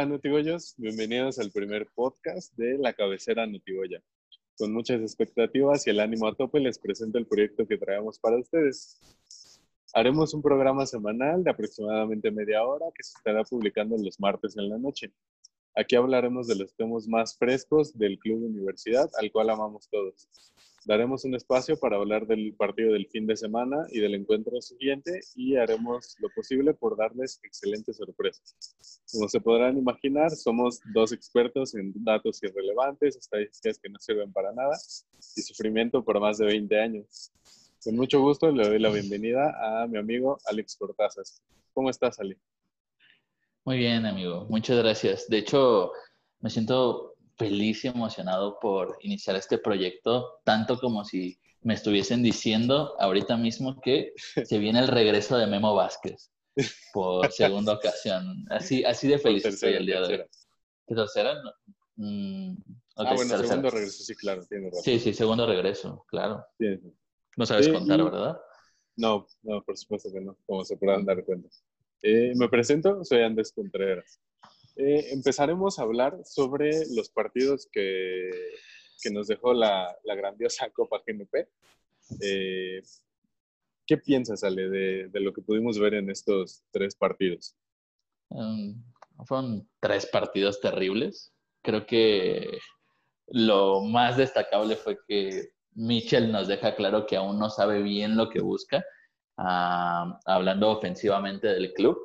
Hola Nutigoyos, bienvenidos al primer podcast de La Cabecera Nutigoya. Con muchas expectativas y el ánimo a tope les presento el proyecto que traemos para ustedes. Haremos un programa semanal de aproximadamente media hora que se estará publicando los martes en la noche. Aquí hablaremos de los temas más frescos del Club Universidad, al cual amamos todos. Daremos un espacio para hablar del partido del fin de semana y del encuentro siguiente y haremos lo posible por darles excelentes sorpresas. Como se podrán imaginar, somos dos expertos en datos irrelevantes, estadísticas que no sirven para nada y sufrimiento por más de 20 años. Con mucho gusto le doy la bienvenida a mi amigo Alex Cortázar. ¿Cómo estás, Ali? Muy bien, amigo. Muchas gracias. De hecho, me siento feliz y emocionado por iniciar este proyecto, tanto como si me estuviesen diciendo ahorita mismo que se viene el regreso de Memo Vázquez por segunda ocasión. Así, así de feliz estoy el día de hoy. ¿Tercera? Mm, ah, bueno, segundo regreso, sí, claro, tiene razón. Sí, sí, segundo regreso, claro. No sabes contar, ¿verdad? No, no, por supuesto que no, como se podrán dar cuenta. Eh, me presento, soy Andrés Contreras. Eh, empezaremos a hablar sobre los partidos que, que nos dejó la, la, grandiosa Copa GNP. Eh, ¿Qué piensas, Ale, de, de, lo que pudimos ver en estos tres partidos? Um, fueron tres partidos terribles. Creo que lo más destacable fue que Mitchell nos deja claro que aún no sabe bien lo que busca hablando ofensivamente del club,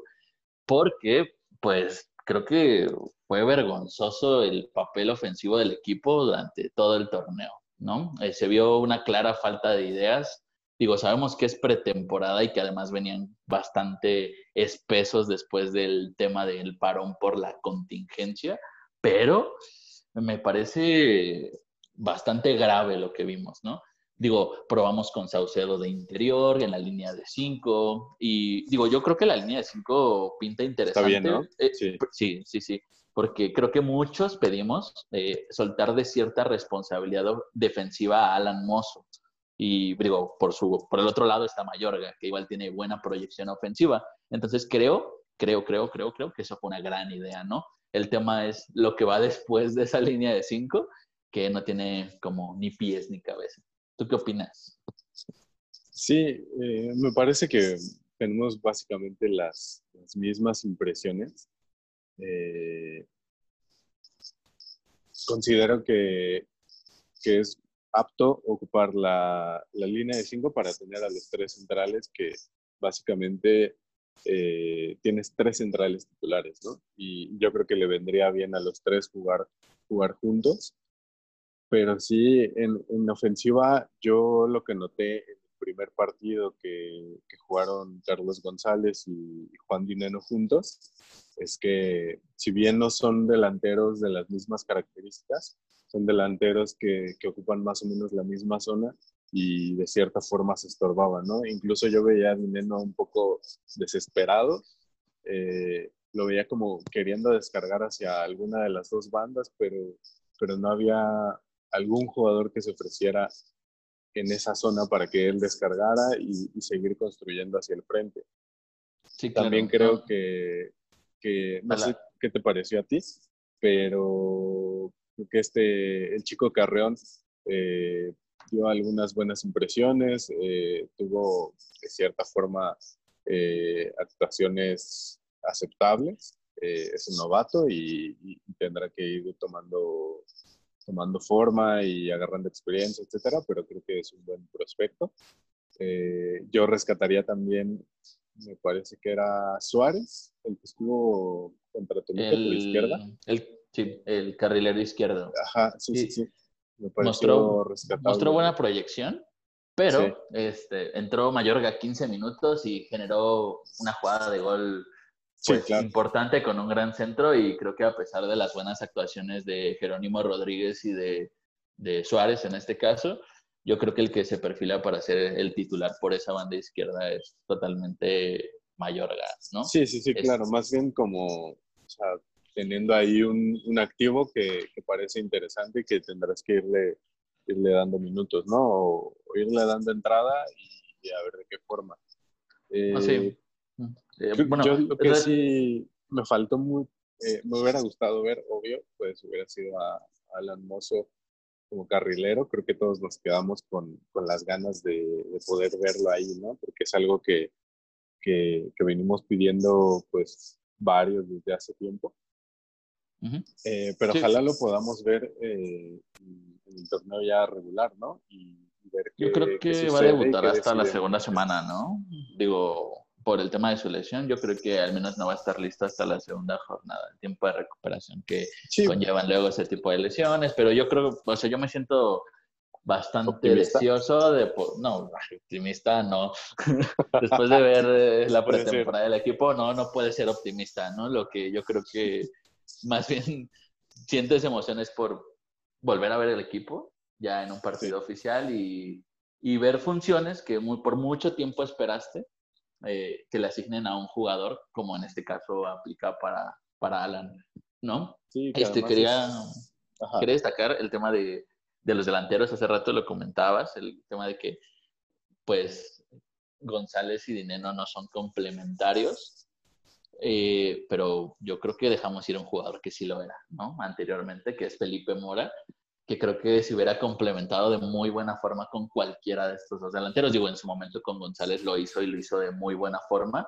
porque pues creo que fue vergonzoso el papel ofensivo del equipo durante todo el torneo, ¿no? Eh, se vio una clara falta de ideas. Digo, sabemos que es pretemporada y que además venían bastante espesos después del tema del parón por la contingencia, pero me parece bastante grave lo que vimos, ¿no? Digo, probamos con Saucedo de interior, en la línea de 5. Y digo, yo creo que la línea de 5 pinta interesante. Está bien, ¿no? Eh, sí. sí, sí, Porque creo que muchos pedimos eh, soltar de cierta responsabilidad defensiva a Alan Mozo. Y digo, por, su, por el otro lado está Mayorga, que igual tiene buena proyección ofensiva. Entonces creo, creo, creo, creo, creo que eso fue una gran idea, ¿no? El tema es lo que va después de esa línea de 5, que no tiene como ni pies ni cabeza. ¿Tú qué opinas? Sí, eh, me parece que tenemos básicamente las, mismas impresiones. Eh, considero que, es apto ocupar la, línea de cinco para tener a los tres centrales que básicamente eh, tienes tres centrales titulares, ¿no? Y yo creo que le vendría bien a los tres jugar, jugar juntos pero sí, en, en, ofensiva, yo lo que noté en el primer partido que, jugaron Carlos González y, Juan Dineno juntos, es que si bien no son delanteros de las mismas características, son delanteros que, que ocupan más o menos la misma zona y de cierta forma se estorbaban, ¿no? Incluso yo veía a Dineno un poco desesperado, eh, lo veía como queriendo descargar hacia alguna de las dos bandas, pero, pero no había algún jugador que se ofreciera en esa zona para que él descargara y, seguir construyendo hacia el frente. Sí, También creo que, que, no sé qué te pareció a ti, pero que este, el chico Carreón eh, dio algunas buenas impresiones, eh, tuvo de cierta forma eh, actuaciones aceptables, es un novato y, y, tendrá que ir tomando tomando forma y agarrando experiencia, etcétera, pero creo que es un buen prospecto. Eh, yo rescataría también, me parece que era Suárez, el que estuvo contra Toluca por izquierda. El, sí, el carrilero izquierdo. Ajá, sí, sí, sí. Me mostró, mostró buena proyección, pero este, entró Mayorga 15 minutos y generó una jugada de gol pues, importante con un gran centro y creo que a pesar de las buenas actuaciones de Jerónimo Rodríguez y de, de, Suárez en este caso, yo creo que el que se perfila para ser el titular por esa banda izquierda es totalmente Mayorga, ¿no? Sí, sí, sí, claro, más bien como o sea, teniendo ahí un, un activo que, que, parece interesante y que tendrás que irle, irle dando minutos, ¿no? O, irle dando entrada y, a ver de qué forma. Ah, sí. Eh, bueno, yo lo que sí me faltó muy, eh, me hubiera gustado ver, obvio, pues hubiera sido a, Alan Mozo como carrilero. Creo que todos nos quedamos con, con las ganas de, de, poder verlo ahí, ¿no? Porque es algo que, que, que venimos pidiendo, pues, varios desde hace tiempo. Eh, pero ojalá lo podamos ver eh, en el torneo ya regular, ¿no? Y ver Yo creo que va a debutar hasta la segunda semana, ¿no? Digo, por el tema de su lesión, yo creo que al menos no va a estar listo hasta la segunda jornada, el tiempo de recuperación que conllevan luego ese tipo de lesiones, pero yo creo, o sea, yo me siento bastante deseoso de, no, optimista no, después de ver eh, la pretemporada del equipo, no, no puede ser optimista, ¿no? Lo que yo creo que más bien sientes emociones por volver a ver el equipo ya en un partido oficial y, y, ver funciones que muy, por mucho tiempo esperaste eh, que le asignen a un jugador, como en este caso aplica para, para Alan, ¿no? Sí, este, quería, quería destacar el tema de, de los delanteros, hace rato lo comentabas, el tema de que pues González y Dineno no son complementarios eh, pero yo creo que dejamos ir a un jugador que sí lo era, ¿no? Anteriormente, que es Felipe Mora, que creo que se hubiera complementado de muy buena forma con cualquiera de estos dos delanteros. Digo, en su momento con González lo hizo y lo hizo de muy buena forma,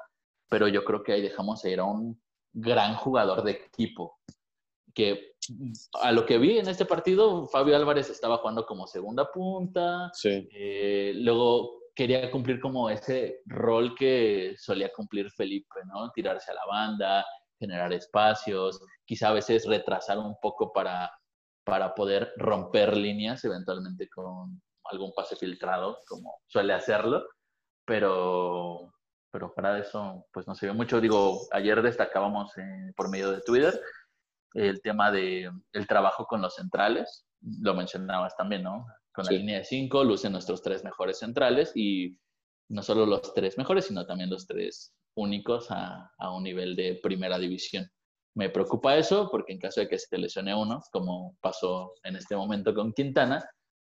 pero yo creo que ahí dejamos ir a un gran jugador de equipo, que a lo que vi en este partido, Fabio Álvarez estaba jugando como segunda punta, sí. eh, luego quería cumplir como ese rol que solía cumplir Felipe, ¿no? Tirarse a la banda, generar espacios, quizá a veces retrasar un poco para, para poder romper líneas eventualmente con algún pase filtrado, como suele hacerlo, pero, pero fuera eso, pues no se ve mucho. Digo, ayer destacábamos eh, por medio de Twitter el tema de el trabajo con los centrales, lo mencionabas también, ¿no? Con la línea de cinco lucen nuestros tres mejores centrales y no solo los tres mejores, sino también los tres únicos a, a, un nivel de primera división. Me preocupa eso porque en caso de que se lesione uno, como pasó en este momento con Quintana,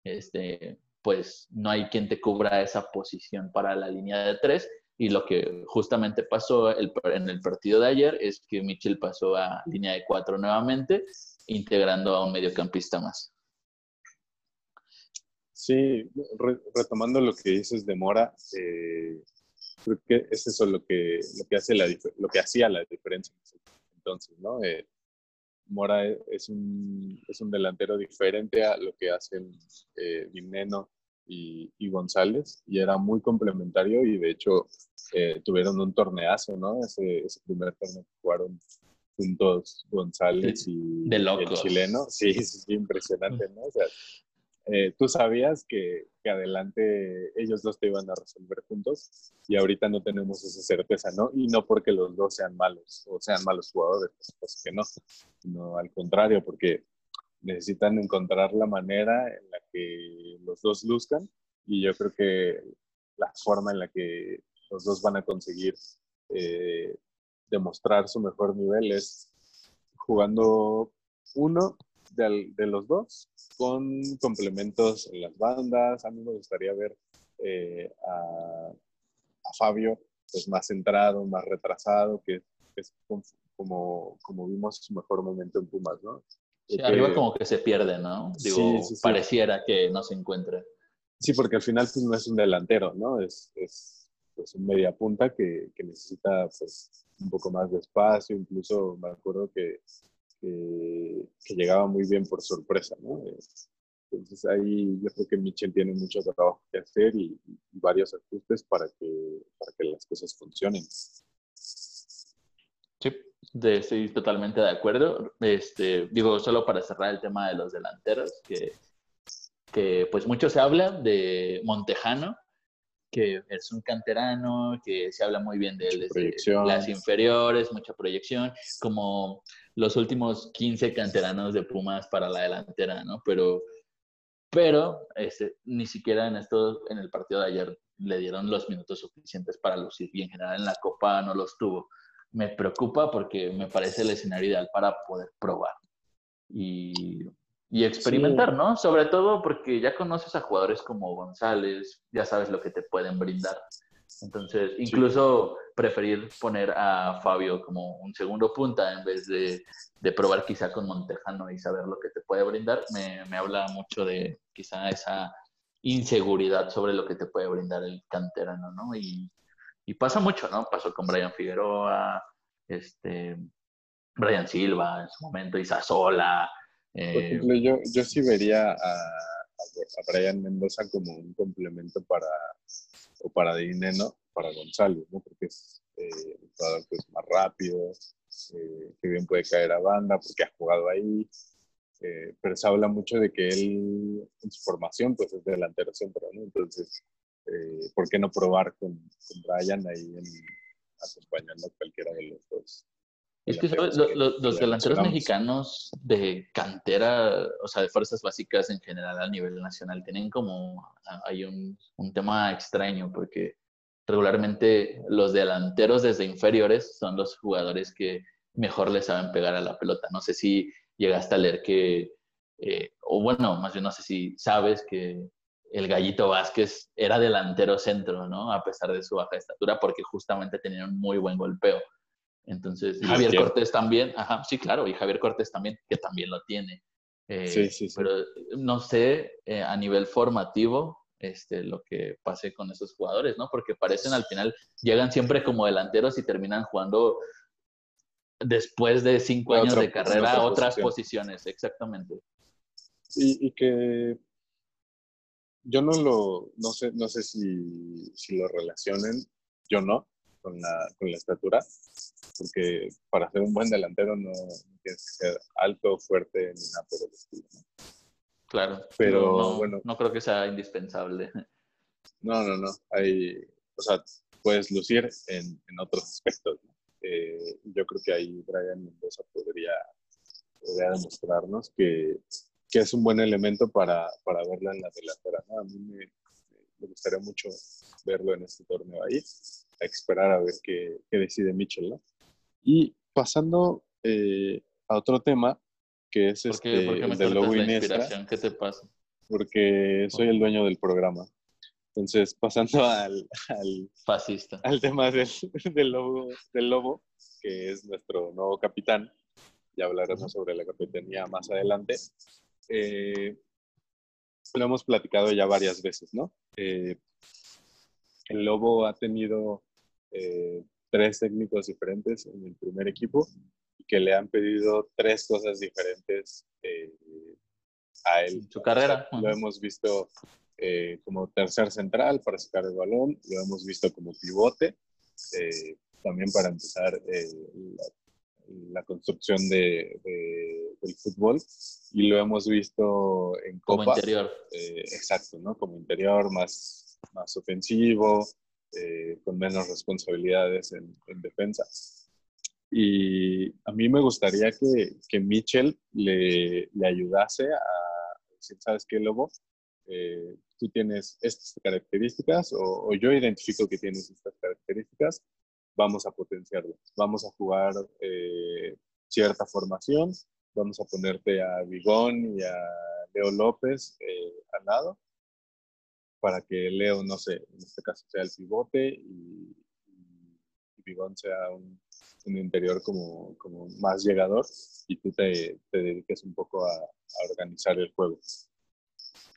este, pues no hay quien te cubra esa posición para la línea de tres. Y lo que justamente pasó en el partido de ayer es que Michel pasó a línea de cuatro nuevamente, integrando a un mediocampista más. Sí, retomando lo que dices de Mora, eh, creo que es eso lo que, lo que, hace la, lo que hacía la diferencia entonces, ¿no? Eh, Mora es un, es un delantero diferente a lo que hacen eh, y, y, González, y era muy complementario y de hecho eh, tuvieron un torneazo, ¿no? Ese, ese primer torneo que jugaron juntos González y el chileno. Sí, es impresionante, ¿no? O sea, eh, tú sabías que, adelante ellos dos te iban a resolver juntos y ahorita no tenemos esa certeza, ¿no? Y no porque los dos sean malos o sean malos jugadores, pues que no, sino al contrario, porque necesitan encontrar la manera en la que los dos luzcan y yo creo que la forma en la que los dos van a conseguir eh, demostrar su mejor nivel es jugando uno de, los dos, con complementos en las bandas. A mí me gustaría ver eh, a, Fabio pues más centrado, más retrasado, que, es como, como vimos su mejor momento en Pumas, ¿no? Sí, arriba como que se pierde, ¿no? Digo, pareciera que no se encuentre. Sí, porque al final pues no es un delantero, ¿no? Es, es pues, un media punta que, que necesita pues un poco más de espacio, incluso me acuerdo que que, llegaba muy bien por sorpresa, ¿no? Entonces ahí yo creo que Michel tiene mucho trabajo que hacer y, varios ajustes para que, para que las cosas funcionen. Sí, de, estoy totalmente de acuerdo. Este, digo, solo para cerrar el tema de los delanteros, que, que pues mucho se habla de Montejano, que es un canterano, que se habla muy bien de él desde las inferiores, mucha proyección, como los últimos 15 canteranos de Pumas para la delantera, ¿no? Pero, pero este, ni siquiera en, esto, en el partido de ayer le dieron los minutos suficientes para lucir y en general en la Copa no los tuvo. Me preocupa porque me parece el escenario ideal para poder probar. Y y experimentar, ¿no? Sobre todo porque ya conoces a jugadores como González, ya sabes lo que te pueden brindar. Entonces, incluso preferir poner a Fabio como un segundo punta en vez de, de, probar quizá con Montejano y saber lo que te puede brindar, me, me, habla mucho de quizá esa inseguridad sobre lo que te puede brindar el canterano, ¿no? Y, y pasa mucho, ¿no? Pasó con Brian Figueroa, este, Brian Silva en su momento, Isasola. Eh... Por ejemplo, yo, yo sí vería a, a Brian Mendoza como un complemento para o para Dineno, para Gonzalo, ¿no? Porque es eh, un jugador que es más rápido, eh, que bien puede caer a banda porque ha jugado ahí. Eh, pero se habla mucho de que él en su formación pues es delantero centro, ¿no? Entonces, eh, ¿por qué no probar con, con Brian ahí en, acompañando a cualquiera de los dos? Es que ¿sabes? Los, los, los delanteros mexicanos de cantera, o sea, de fuerzas básicas en general a nivel nacional, tienen como, hay un, un tema extraño porque regularmente los delanteros desde inferiores son los jugadores que mejor le saben pegar a la pelota. No sé si llegaste a leer que, eh, o bueno, más bien no sé si sabes que el Gallito Vázquez era delantero centro, ¿no? A pesar de su baja estatura, porque justamente tenía un muy buen golpeo. Entonces, Javier Cortés también, ajá, sí, claro, y Javier Cortés también, que también lo tiene. Eh, sí, sí, sí. Pero no sé eh, a nivel formativo este, lo que pase con esos jugadores, ¿no? Porque parecen al final, llegan siempre como delanteros y terminan jugando después de cinco años de carrera a otras posiciones, exactamente. Y, y, que yo no lo, no sé, no sé si, si lo relacionen, yo no, con la, con la estatura, porque para ser un buen delantero no, tienes que ser alto, fuerte, ni nada por el estilo. Claro, pero no, bueno, no creo que sea indispensable. No, no, no. Hay, o sea, puedes lucir en, en otros aspectos. Eh, yo creo que ahí Brian Mendoza podría, podría demostrarnos que, que, es un buen elemento para, para verla en la delantera. A mí me, me, gustaría mucho verlo en este torneo ahí, a esperar a ver qué, qué decide Mitchell. ¿no? Y pasando eh, a otro tema, que es este, el de Lobo Iniesta. ¿Qué te pasa? Porque soy el dueño del programa. Entonces, pasando al, al, Fascista. al tema del, del, lobo, del Lobo, que es nuestro nuevo capitán, ya hablaremos sobre la capitanía más adelante. Eh, lo hemos platicado ya varias veces, ¿no? Eh, el Lobo ha tenido eh, tres técnicos diferentes en el primer equipo y que le han pedido tres cosas diferentes eh, a él. Su carrera. lo hemos visto eh, como tercer central para sacar el balón, lo hemos visto como pivote, eh, también para empezar la, la, construcción de, de, del fútbol y lo hemos visto en Copa. Como interior. exacto, ¿no? Como interior, más, más ofensivo, eh, con menos responsabilidades en, en, defensa. Y a mí me gustaría que, que Mitchell le, le, ayudase a decir, ¿sabes qué, Lobo? Eh, tú tienes estas características o, o, yo identifico que tienes estas características, vamos a potenciarlas, vamos a jugar eh, cierta formación, vamos a ponerte a Vigón y a Leo López eh, al lado para que Leo, no sé, en este caso sea el pivote y, y Bigón sea un, un, interior como, como más llegador y tú te, te dediques un poco a, a, organizar el juego.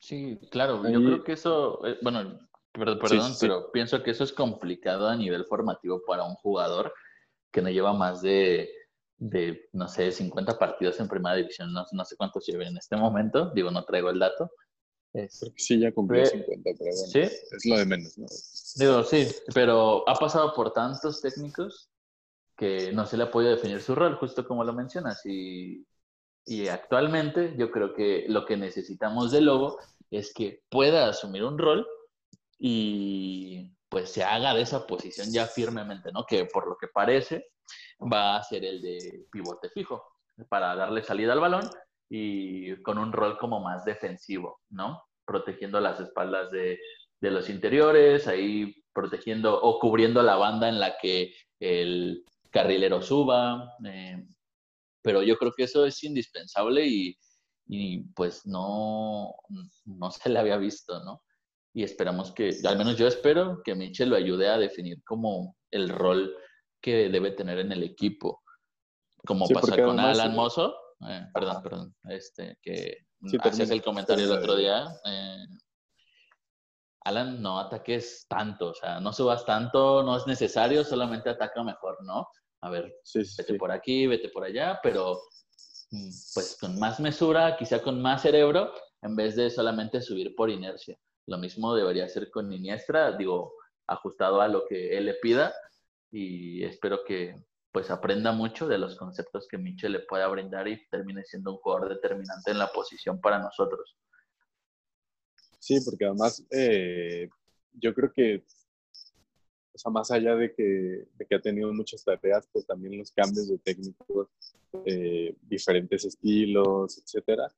Sí, claro, yo creo que eso, eh, bueno, perdón, sí, sí. pero pienso que eso es complicado a nivel formativo para un jugador que no lleva más de, de no sé, 50 partidos en primera división, no, no sé cuántos lleve en este momento, digo, no traigo el dato, es, sí, ya cumplió 50, pero bueno, ¿sí? es lo de menos, ¿no? Digo, sí, pero ha pasado por tantos técnicos que no se le ha podido definir su rol, justo como lo mencionas. Y, y actualmente yo creo que lo que necesitamos de Lobo es que pueda asumir un rol y pues se haga de esa posición ya firmemente, ¿no? Que por lo que parece va a ser el de pivote fijo para darle salida al balón y con un rol como más defensivo, ¿no? Protegiendo las espaldas de, de los interiores, ahí protegiendo o cubriendo la banda en la que el carrilero suba. Eh, pero yo creo que eso es indispensable y, y, pues no, no se le había visto, ¿no? y esperamos que, al menos yo espero que Michel lo ayude a definir como el rol que debe tener en el equipo. Como pasa con Alan Mozo, eh, perdón, perdón, este, que hacías el comentario el otro día. Eh, Alan, no ataques tanto, o sea, no subas tanto, no es necesario, solamente ataca mejor, ¿no? A ver, vete por aquí, vete por allá, pero mm, pues con más mesura, quizá con más cerebro, en vez de solamente subir por inercia. Lo mismo debería ser con Iniestra, digo, ajustado a lo que él le pida y espero que pues aprenda mucho de los conceptos que Michel le pueda brindar y termine siendo un jugador determinante en la posición para nosotros. Sí, porque además eh, yo creo que, o sea, más allá de que, que, ha tenido muchas tareas, pues también los cambios de técnicos, eh, diferentes estilos, etcétera,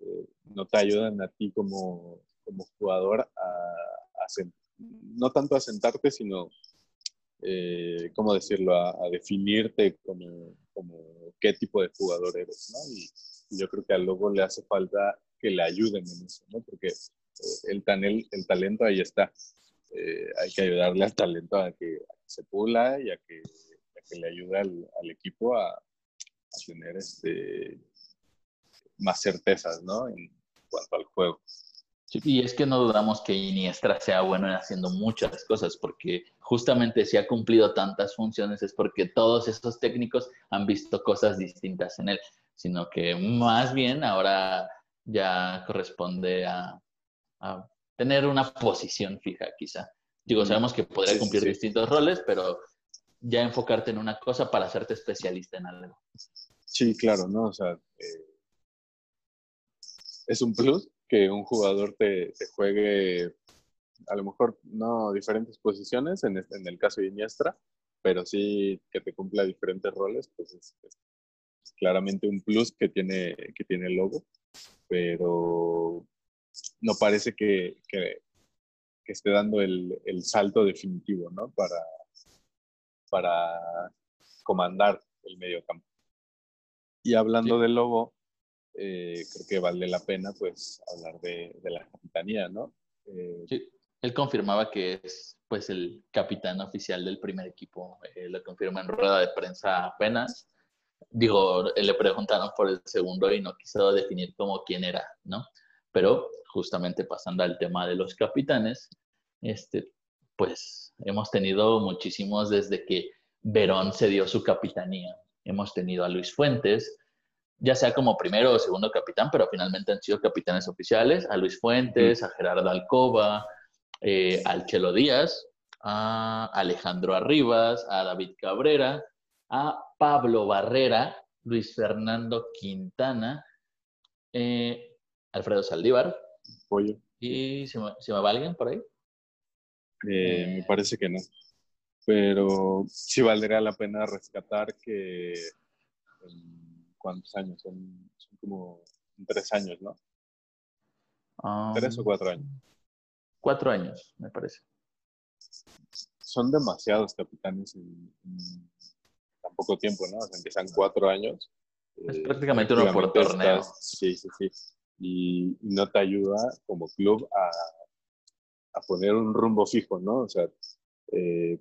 eh, no te ayudan a ti como, como jugador a, a, no tanto a sentarte, sino eh, ¿cómo decirlo?, a, definirte como, qué tipo de jugador eres, ¿no? Y, yo creo que al Lobo le hace falta que le ayuden en eso, ¿no? Porque eh, el, el, talento ahí está. Eh, hay que ayudarle al talento a que, se pula y a que, le ayude al, al equipo a, a, tener este, más certezas, ¿no? En cuanto al juego y es que no dudamos que Iniestra sea bueno en haciendo muchas cosas, porque justamente si ha cumplido tantas funciones es porque todos esos técnicos han visto cosas distintas en él, sino que más bien ahora ya corresponde a, tener una posición fija, quizá. Digo, sabemos que podría cumplir distintos roles, pero ya enfocarte en una cosa para hacerte especialista en algo. Sí, claro, ¿no? O sea, eh, es un plus que un jugador te, juegue a lo mejor no diferentes posiciones, en, en, el caso de Iniestra, pero sí que te cumpla diferentes roles, pues es, claramente un plus que tiene, que tiene el logo, pero no parece que, que, esté dando el, el, salto definitivo, ¿no? Para, para comandar el medio campo. Y hablando del logo, eh, creo que vale la pena pues hablar de, la capitanía, ¿no? Eh, sí, él confirmaba que es pues el capitán oficial del primer equipo, eh, lo confirma en rueda de prensa apenas. Digo, le preguntaron por el segundo y no quiso definir como quién era, ¿no? Pero justamente pasando al tema de los capitanes, este, pues hemos tenido muchísimos desde que Verón se dio su capitanía. Hemos tenido a Luis Fuentes, ya sea como primero o segundo capitán, pero finalmente han sido capitanes oficiales, a Luis Fuentes, a Gerardo Alcoba, eh, al Chelo Díaz, a Alejandro Arribas, a David Cabrera, a Pablo Barrera, Luis Fernando Quintana, eh, Alfredo Saldívar. Pollo. ¿Y se me, va alguien por ahí? Eh, me parece que no. Pero sí valdría la pena rescatar que cuántos años, son, como tres años, ¿no? tres o cuatro años. Cuatro años, me parece. Son demasiados capitanes en, tan poco tiempo, ¿no? O sea, empiezan cuatro años. Es prácticamente uno por torneo. sí, sí, sí. Y no te ayuda como club a, a poner un rumbo fijo, ¿no? O sea, eh,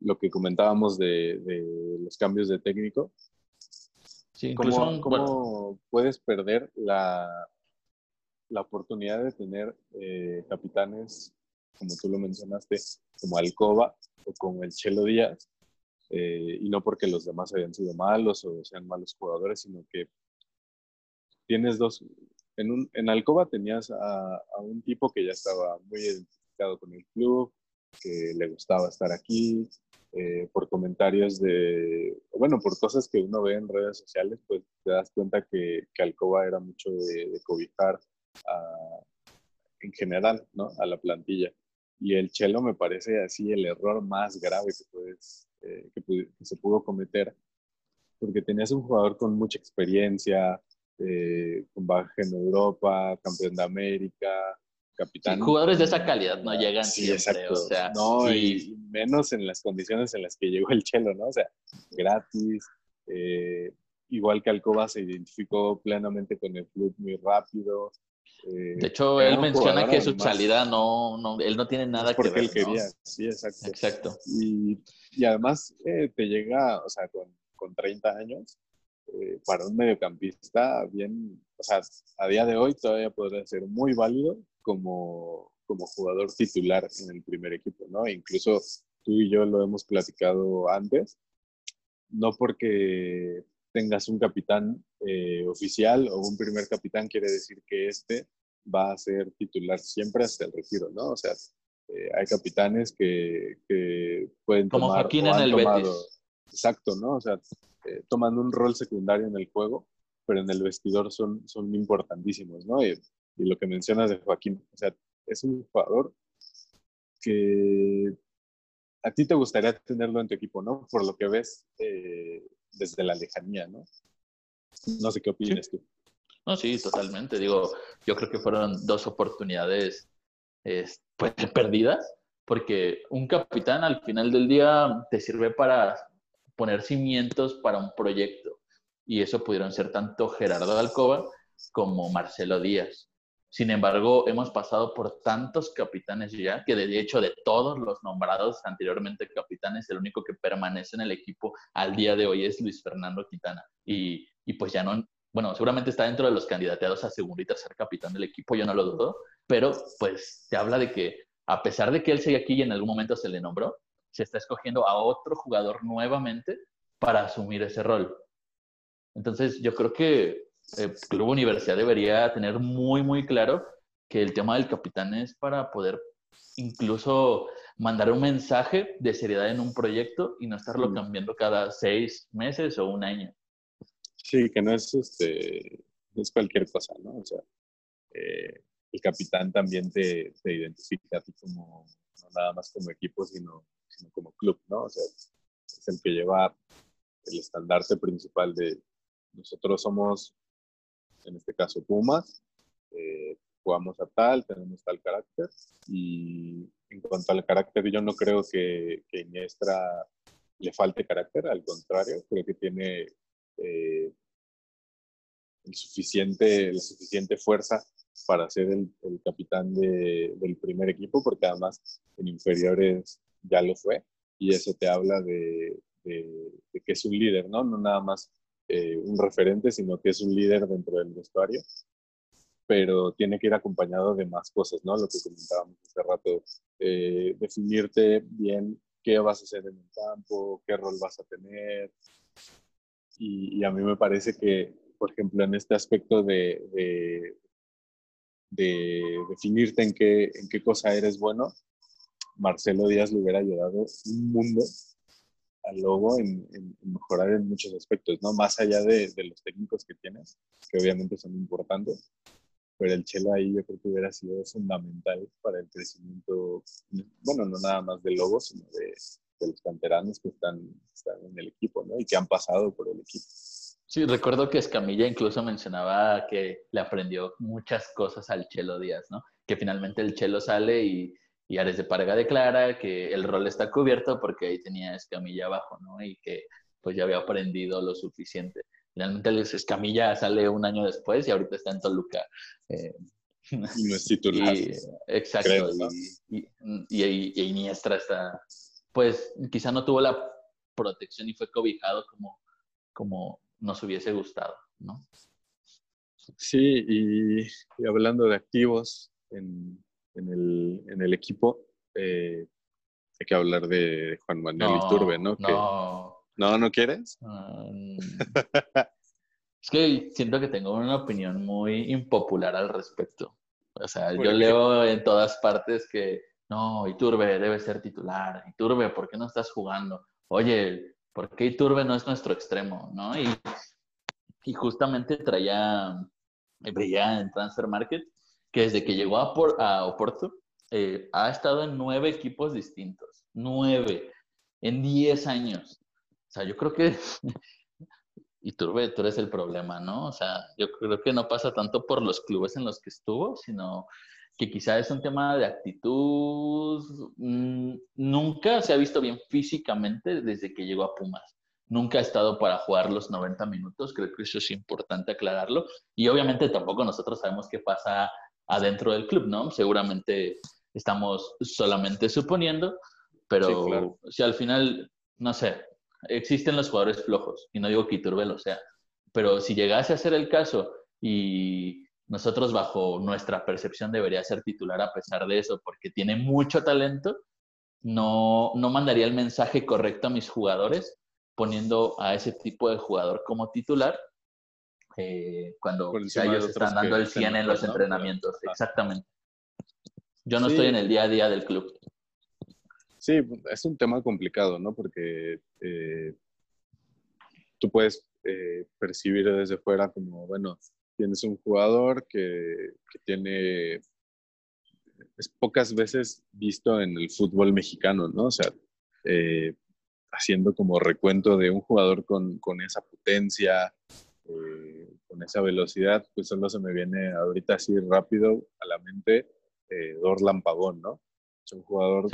lo que comentábamos de, de, los cambios de técnico, ¿Cómo, puedes perder la, la, oportunidad de tener eh, capitanes, como tú lo mencionaste, como Alcoba o como el Chelo Díaz? Eh, y no porque los demás hayan sido malos o sean malos jugadores, sino que tienes dos. En, un, en Alcoba tenías a, a un tipo que ya estaba muy identificado con el club, que le gustaba estar aquí, eh, por comentarios de, bueno, por cosas que uno ve en redes sociales, pues te das cuenta que, que Alcoba era mucho de, cobijar en general, ¿no? A la plantilla. Y el Chelo me parece así el error más grave que, puedes, eh, que, se pudo cometer, porque tenías un jugador con mucha experiencia, eh, con baja en Europa, campeón de América, capitán. jugadores de esa calidad no llegan siempre, o sea, no, y menos en las condiciones en las que llegó el Chelo, ¿no? O sea, gratis, eh, igual que Alcoba se identificó plenamente con el club muy rápido, Eh, de hecho, él menciona que su salida no, no, él no tiene nada que ver. Porque él quería, sí, exacto. Exacto. Y, y además eh, te llega, o sea, con, con 30 años, eh, para un mediocampista bien, o sea, a día de hoy todavía podría ser muy válido como, como jugador titular en el primer equipo, ¿no? E incluso tú y yo lo hemos platicado antes, no porque tengas un capitán eh, oficial o un primer capitán quiere decir que este va a ser titular siempre hasta el retiro, ¿no? O sea, eh, hay capitanes que, que pueden Como tomar... Joaquín en el Betis. Exacto, ¿no? O sea, eh, tomando un rol secundario en el juego, pero en el vestidor son, son importantísimos, ¿no? Y, y lo que mencionas de Joaquín, o sea, es un jugador que a ti te gustaría tenerlo en tu equipo, ¿no? Por lo que ves eh, desde la lejanía, ¿no? No sé qué opinas tú. No, sí, totalmente. Digo, yo creo que fueron dos oportunidades pues, perdidas, porque un capitán al final del día te sirve para poner cimientos para un proyecto. Y eso pudieron ser tanto Gerardo Alcoba como Marcelo Díaz. Sin embargo, hemos pasado por tantos capitanes ya, que de hecho de todos los nombrados anteriormente capitanes, el único que permanece en el equipo al día de hoy es Luis Fernando Quintana. Y, y pues ya no, bueno, seguramente está dentro de los candidateados a segundo y tercer capitán del equipo, yo no lo dudo, pero pues te habla de que a pesar de que él sigue aquí y en algún momento se le nombró, se está escogiendo a otro jugador nuevamente para asumir ese rol. Entonces, yo creo que el Club Universidad debería tener muy, muy claro que el tema del capitán es para poder incluso mandar un mensaje de seriedad en un proyecto y no estarlo cambiando cada seis meses o un año. Sí, que no es, este, es cualquier cosa, ¿no? O sea, eh, el capitán también te, te, identifica a ti como, no nada más como equipo, sino, sino como club, ¿no? O sea, es el que lleva el estandarte principal de nosotros somos en este caso Pumas, eh, jugamos a tal, tenemos tal carácter y en cuanto al carácter yo no creo que, que Iniestra le falte carácter, al contrario, creo que tiene eh, el suficiente, la suficiente fuerza para ser el, capitán del primer equipo, porque además en inferiores ya lo fue, y eso te habla de, de que es un líder, ¿no? No nada más eh, un referente, sino que es un líder dentro del vestuario, pero tiene que ir acompañado de más cosas, ¿no? Lo que comentábamos hace rato, eh, definirte bien qué vas a hacer en el campo, qué rol vas a tener. Y, a mí me parece que, por ejemplo, en este aspecto de, de, de definirte en qué, en qué cosa eres bueno, Marcelo Díaz le hubiera ayudado un mundo al Lobo en, mejorar en muchos aspectos, ¿no? Más allá de, los técnicos que tienes, que obviamente son importantes, pero el Chelo ahí yo creo que hubiera sido fundamental para el crecimiento, bueno, no nada más del Lobo, sino de, los canteranos que están, están, en el equipo, ¿no? Y que han pasado por el equipo. Sí, recuerdo que Escamilla incluso mencionaba que le aprendió muchas cosas al Chelo Díaz, ¿no? Que finalmente el Chelo sale y y Ares de Parga declara que el rol está cubierto porque ahí tenía Escamilla abajo, ¿no? Y que pues ya había aprendido lo suficiente. Finalmente Escamilla sale un año después y ahorita está en Toluca. Eh, no es titular. exacto. y, y, Iniestra está, pues quizá no tuvo la protección y fue cobijado como, como nos hubiese gustado, ¿no? Sí, y, y hablando de activos, en, en el, en el equipo, eh, hay que hablar de Juan Manuel Iturbe, ¿no? No. ¿No, no quieres? Mm. es que siento que tengo una opinión muy impopular al respecto. O sea, yo leo en todas partes que no, Iturbe debe ser titular. Iturbe, ¿por qué no estás jugando? Oye, ¿por qué Iturbe no es nuestro extremo? ¿no? Y, y justamente traía, brilla en Transfer Market que desde que llegó a, a Oporto eh, ha estado en nueve equipos distintos. Nueve. En diez años. O sea, yo creo que... y tú, tú eres el problema, ¿no? O sea, yo creo que no pasa tanto por los clubes en los que estuvo, sino que quizá es un tema de actitud. Mm, nunca se ha visto bien físicamente desde que llegó a Pumas. nunca ha estado para jugar los 90 minutos, creo que eso es importante aclararlo. Y obviamente tampoco nosotros sabemos qué pasa adentro del club, ¿no? Seguramente estamos solamente suponiendo, pero si al final, no sé, existen los jugadores flojos, y no digo que Iturbe lo sea, pero si llegase a ser el caso y nosotros bajo nuestra percepción debería ser titular a pesar de eso, porque tiene mucho talento, no, no mandaría el mensaje correcto a mis jugadores poniendo a ese tipo de jugador como titular eh, cuando ellos están dando el 100 en los entrenamientos. Exactamente. Yo no estoy en el día a día del club. Sí, es un tema complicado, ¿no? Porque eh, tú puedes eh, percibir desde fuera como, bueno, tienes un jugador que, tiene, es pocas veces visto en el fútbol mexicano, ¿no? O sea, eh, haciendo como recuento de un jugador con, esa potencia, con esa velocidad, pues solo se me viene ahorita así rápido a la mente Dorlan Pagón, ¿no? Es un jugador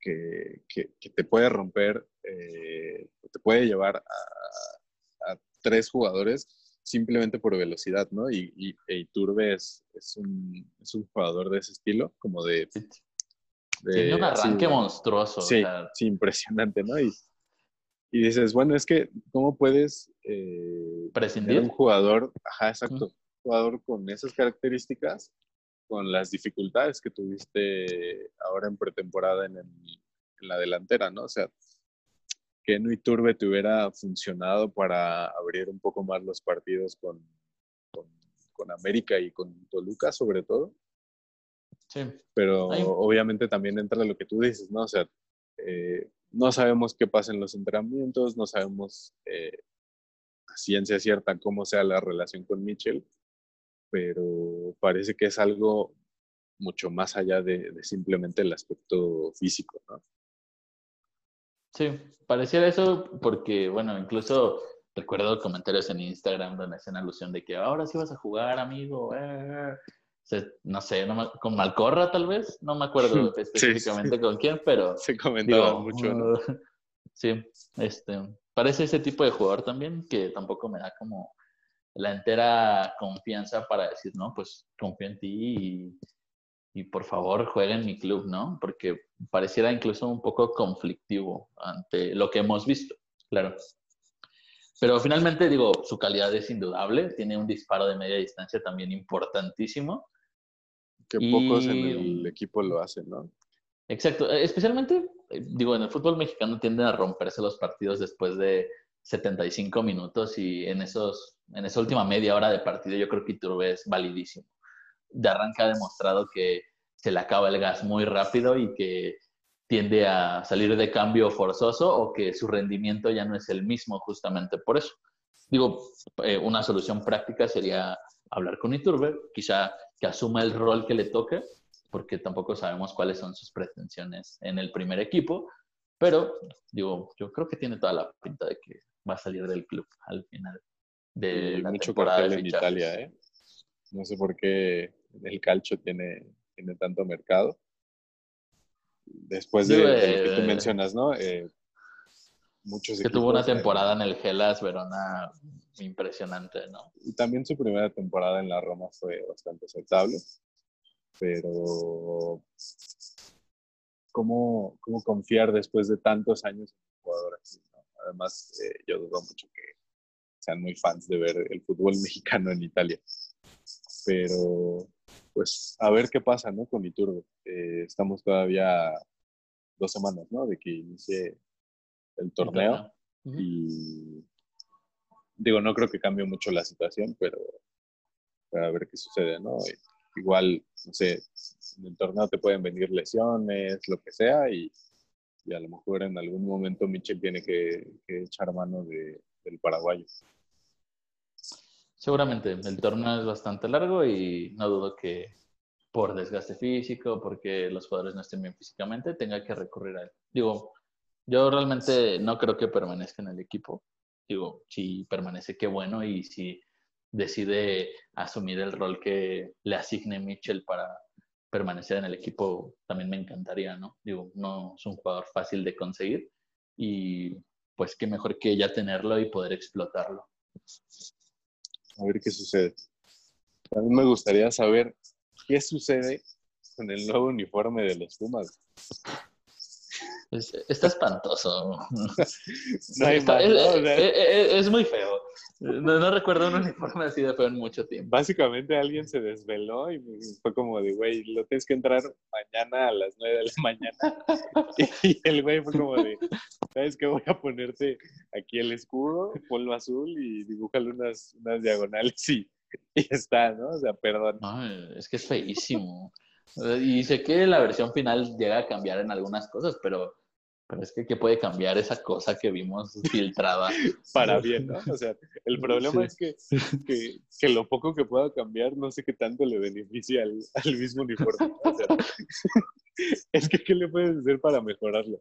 que, te puede romper, te puede llevar a, tres jugadores simplemente por velocidad, ¿no? Y, y e Iturbe es, es, un, es, un, jugador de ese estilo, como de... Tiene un arranque monstruoso. Sí, sí, impresionante, ¿no? Y, y, dices, bueno, es que, ¿cómo puedes... Eh, Prescindir. Un jugador, ajá, exacto, un jugador con esas características, con las dificultades que tuviste ahora en pretemporada en, en la delantera, ¿no? O sea, que no Iturbe te hubiera funcionado para abrir un poco más los partidos con, con, América y con Toluca, sobre todo. Sí. Pero obviamente también entra lo que tú dices, ¿no? O sea, eh, no sabemos qué pasa en los entrenamientos, no sabemos eh, a ciencia cierta cómo sea la relación con Mitchell, pero parece que es algo mucho más allá de, simplemente el aspecto físico, ¿no? Sí, pareciera eso porque, bueno, incluso recuerdo comentarios en Instagram donde hacen alusión de que ahora sí vas a jugar, amigo. Eh, no sé, con Malcorra tal vez, no me acuerdo específicamente con quién, pero... Se comentaba mucho, ¿no? sí, este, parece ese tipo de jugador también que tampoco me da como la entera confianza para decir, no, pues confío en ti y y por favor juegue en mi club, ¿no? Porque pareciera incluso un poco conflictivo ante lo que hemos visto, claro. Pero finalmente, digo, su calidad es indudable, tiene un disparo de media distancia también importantísimo. Que pocos en el equipo lo hacen, ¿no? Exacto, especialmente, digo, en el fútbol mexicano tienden a romperse los partidos después de 75 minutos y en, esos, en esa última media hora de partido yo creo que Iturbe es validísimo de arranque ha demostrado que se le acaba el gas muy rápido y que tiende a salir de cambio forzoso o que su rendimiento ya no es el mismo justamente por eso. Digo, eh, una solución práctica sería hablar con Iturbe, quizá que asuma el rol que le toque, porque tampoco sabemos cuáles son sus pretensiones en el primer equipo, pero digo, yo creo que tiene toda la pinta de que va a salir del club al final de la mucho temporada en Italia, ¿eh? No sé por qué el calcio tiene, tiene tanto mercado. Después de, lo que tú mencionas, ¿no? Eh, muchos que tuvo una temporada en el Gelas Verona impresionante, ¿no? Y también su primera temporada en la Roma fue bastante aceptable, pero ¿cómo, cómo confiar después de tantos años en un jugador así? Además, eh, yo dudo mucho que sean muy fans de ver el fútbol mexicano en Italia. Pero pues a ver qué pasa, ¿no? Con Iturbe. Eh, estamos todavía dos semanas, ¿no? De que inicie el torneo. Y digo, no creo que cambie mucho la situación, pero a ver qué sucede, ¿no? Igual, no sé, en el torneo te pueden venir lesiones, lo que sea, y, a lo mejor en algún momento Michel tiene que, echar mano del paraguayo. Seguramente, el torneo es bastante largo y no dudo que por desgaste físico, porque los jugadores no estén bien físicamente, tenga que recurrir a él. Digo, yo realmente no creo que permanezca en el equipo. Digo, si permanece, qué bueno, y si decide asumir el rol que le asigne Mitchell para permanecer en el equipo, también me encantaría, ¿no? Digo, no es un jugador fácil de conseguir y pues qué mejor que ya tenerlo y poder explotarlo. A ver qué sucede. A mí me gustaría saber qué sucede con el nuevo uniforme de los Pumas. Está espantoso. es, muy feo. No, recuerdo un uniforme así de feo en mucho tiempo. Básicamente alguien se desveló y fue como de, güey, lo tienes que entrar mañana a las 9 de la mañana. Y el güey fue como de, ¿sabes qué? Voy a ponerte aquí el escudo, polvo azul y dibújale unas, unas diagonales y, y está, ¿no? O sea, perdón. es que es feísimo. Y sé que la versión final llega a cambiar en algunas cosas, pero pero es que, ¿qué puede cambiar esa cosa que vimos filtrada? Para bien, ¿no? O sea, el problema es que, que, lo poco que pueda cambiar, no sé qué tanto le beneficia al, al mismo uniforme. O sea, es que, ¿qué le puedes hacer para mejorarlo?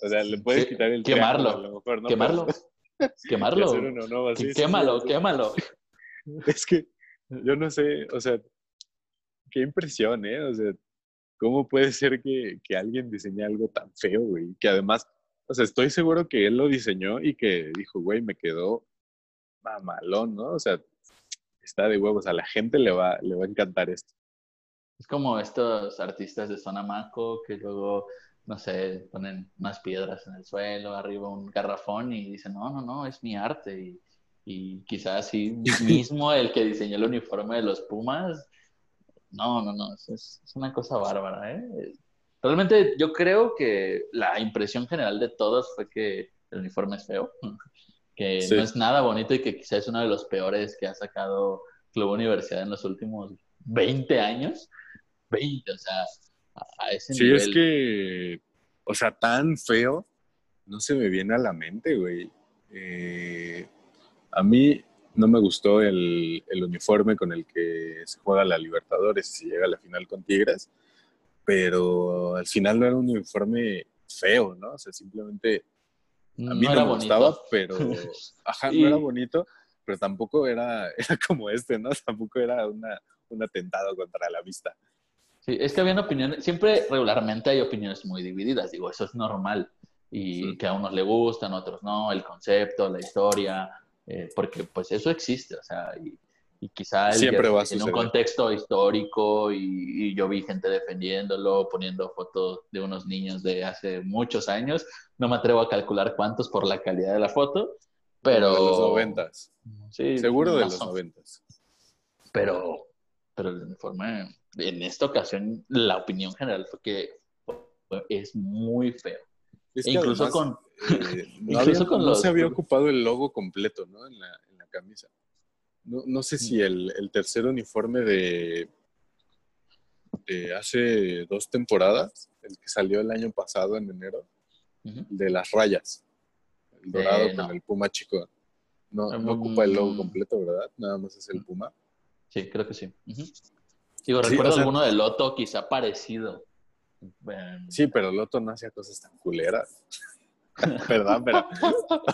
O sea, le puedes quitar el quemarlo. A lo mejor, ¿no? Quemarlo. quemarlo. quémalo, quémalo. Es que yo no sé, o sea, qué impresión, ¿eh? O sea, ¿Cómo puede ser que, alguien diseñe algo tan feo, güey? Que además, o sea, estoy seguro que él lo diseñó y que dijo, güey, me quedó mamalón, ¿no? O sea, está de huevos, a la gente le va, le va a encantar esto. Es como estos artistas de zona maco que luego, no sé, ponen unas piedras en el suelo, arriba un garrafón y dicen, no, no, no, es mi arte. Y, y quizás sí mismo el que diseñó el uniforme de los Pumas no, no, no, es, una cosa bárbara, ¿eh? Realmente yo creo que la impresión general de todos fue que el uniforme es feo, que no es nada bonito y que quizás es uno de los peores que ha sacado Club Universidad en los últimos 20 años. 20, o sea, a ese nivel. Sí, es que, o sea, tan feo, no se me viene a la mente, güey. Eh, a mí, no me gustó el, uniforme con el que se juega la Libertadores y se llega a la final con Tigres, pero al final no era un uniforme feo, ¿no? O sea, simplemente a mí no, me gustaba, pero ajá, no era bonito, pero tampoco era, era como este, ¿no? Tampoco era una, un atentado contra la vista. Sí, es que habían opiniones, siempre regularmente hay opiniones muy divididas, digo, eso es normal, y que a unos le gustan, a otros no, el concepto, la historia, eh, porque pues eso existe, o sea, y, y quizá Siempre va en un contexto histórico y, yo vi gente defendiéndolo, poniendo fotos de unos niños de hace muchos años, no me atrevo a calcular cuántos por la calidad de la foto, pero... De los noventas. Sí, Seguro de los noventas. Pero, pero el informe, en esta ocasión, la opinión general fue que es muy feo. E incluso con eh, no, se había ocupado el logo completo, ¿no? En la, en la camisa. No, no, sé si el, el, tercer uniforme de, de hace dos temporadas, el que salió el año pasado en enero, de las rayas, el dorado eh, con el puma chico. No, no ocupa el logo mm. completo, ¿verdad? Nada más es el mm. puma. Sí, creo que sí. Digo, recuerdo alguno de Loto quizá parecido. Sí, pero Loto no hacía cosas tan culeras. Perdón, pero.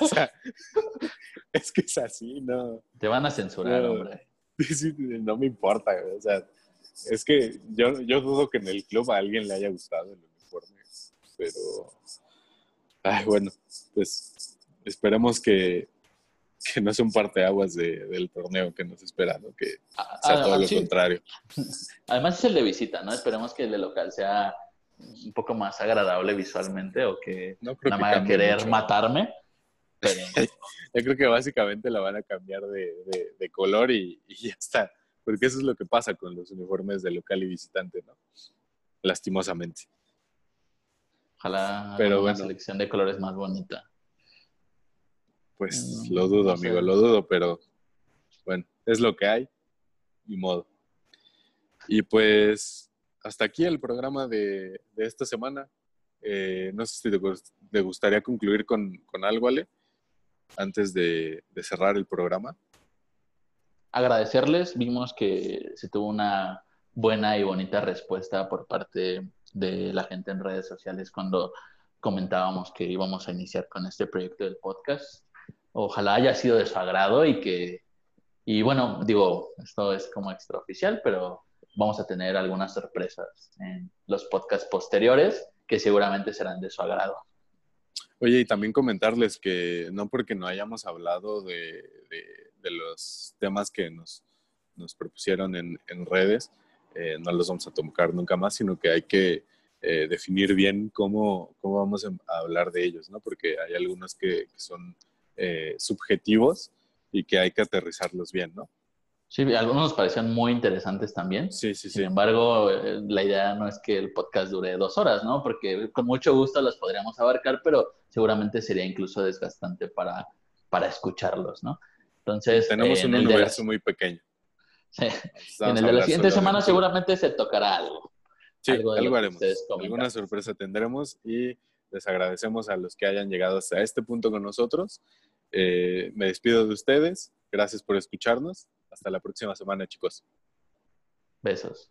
O sea, es que es así, ¿no? Te van a censurar, hombre. no me importa, O sea, es que yo, yo dudo que en el club a alguien le haya gustado el uniforme. Pero. Ay, bueno, pues esperemos que, que no sea un parteaguas de, del torneo que nos espera, ¿no? Que ah, sea todo lo contrario. Además es el de visita, ¿no? Esperemos que el de local sea un poco más agradable visualmente o que no creo nada a querer matarme. Yo creo que básicamente la van a cambiar de, de, color y, y, ya está. Porque eso es lo que pasa con los uniformes de local y visitante, ¿no? Lastimosamente. Ojalá pero una selección de colores más bonita. Pues mm, lo dudo, amigo, lo dudo, pero bueno, es lo que hay, y modo. Y pues hasta aquí el programa de, esta semana. Eh, no sé si te, gustaría concluir con, algo, Ale, antes de, cerrar el programa. Agradecerles, vimos que se tuvo una buena y bonita respuesta por parte de la gente en redes sociales cuando comentábamos que íbamos a iniciar con este proyecto del podcast. Ojalá haya sido de su agrado y que, y bueno, digo, esto es como extraoficial, pero vamos a tener algunas sorpresas en los podcasts posteriores que seguramente serán de su agrado. Oye, y también comentarles que no porque no hayamos hablado de, los temas que nos, propusieron en, redes, eh, no los vamos a tocar nunca más, sino que hay que eh, definir bien cómo, cómo vamos a hablar de ellos, ¿no? Porque hay algunos que, son eh, subjetivos y que hay que aterrizarlos bien, ¿no? Sí, algunos nos parecían muy interesantes también. Sí, sí, sí. Sin embargo, eh, la idea no es que el podcast dure dos horas, ¿no? Porque con mucho gusto los podríamos abarcar, pero seguramente sería incluso desgastante para, para escucharlos, ¿no? Entonces. Tenemos un universo muy pequeño. Sí. En el de la siguiente semana seguramente se tocará algo. Sí, algo, haremos. Alguna sorpresa tendremos y les agradecemos a los que hayan llegado hasta este punto con nosotros. Eh, me despido de ustedes. Gracias por escucharnos. Hasta la próxima semana, chicos. Besos.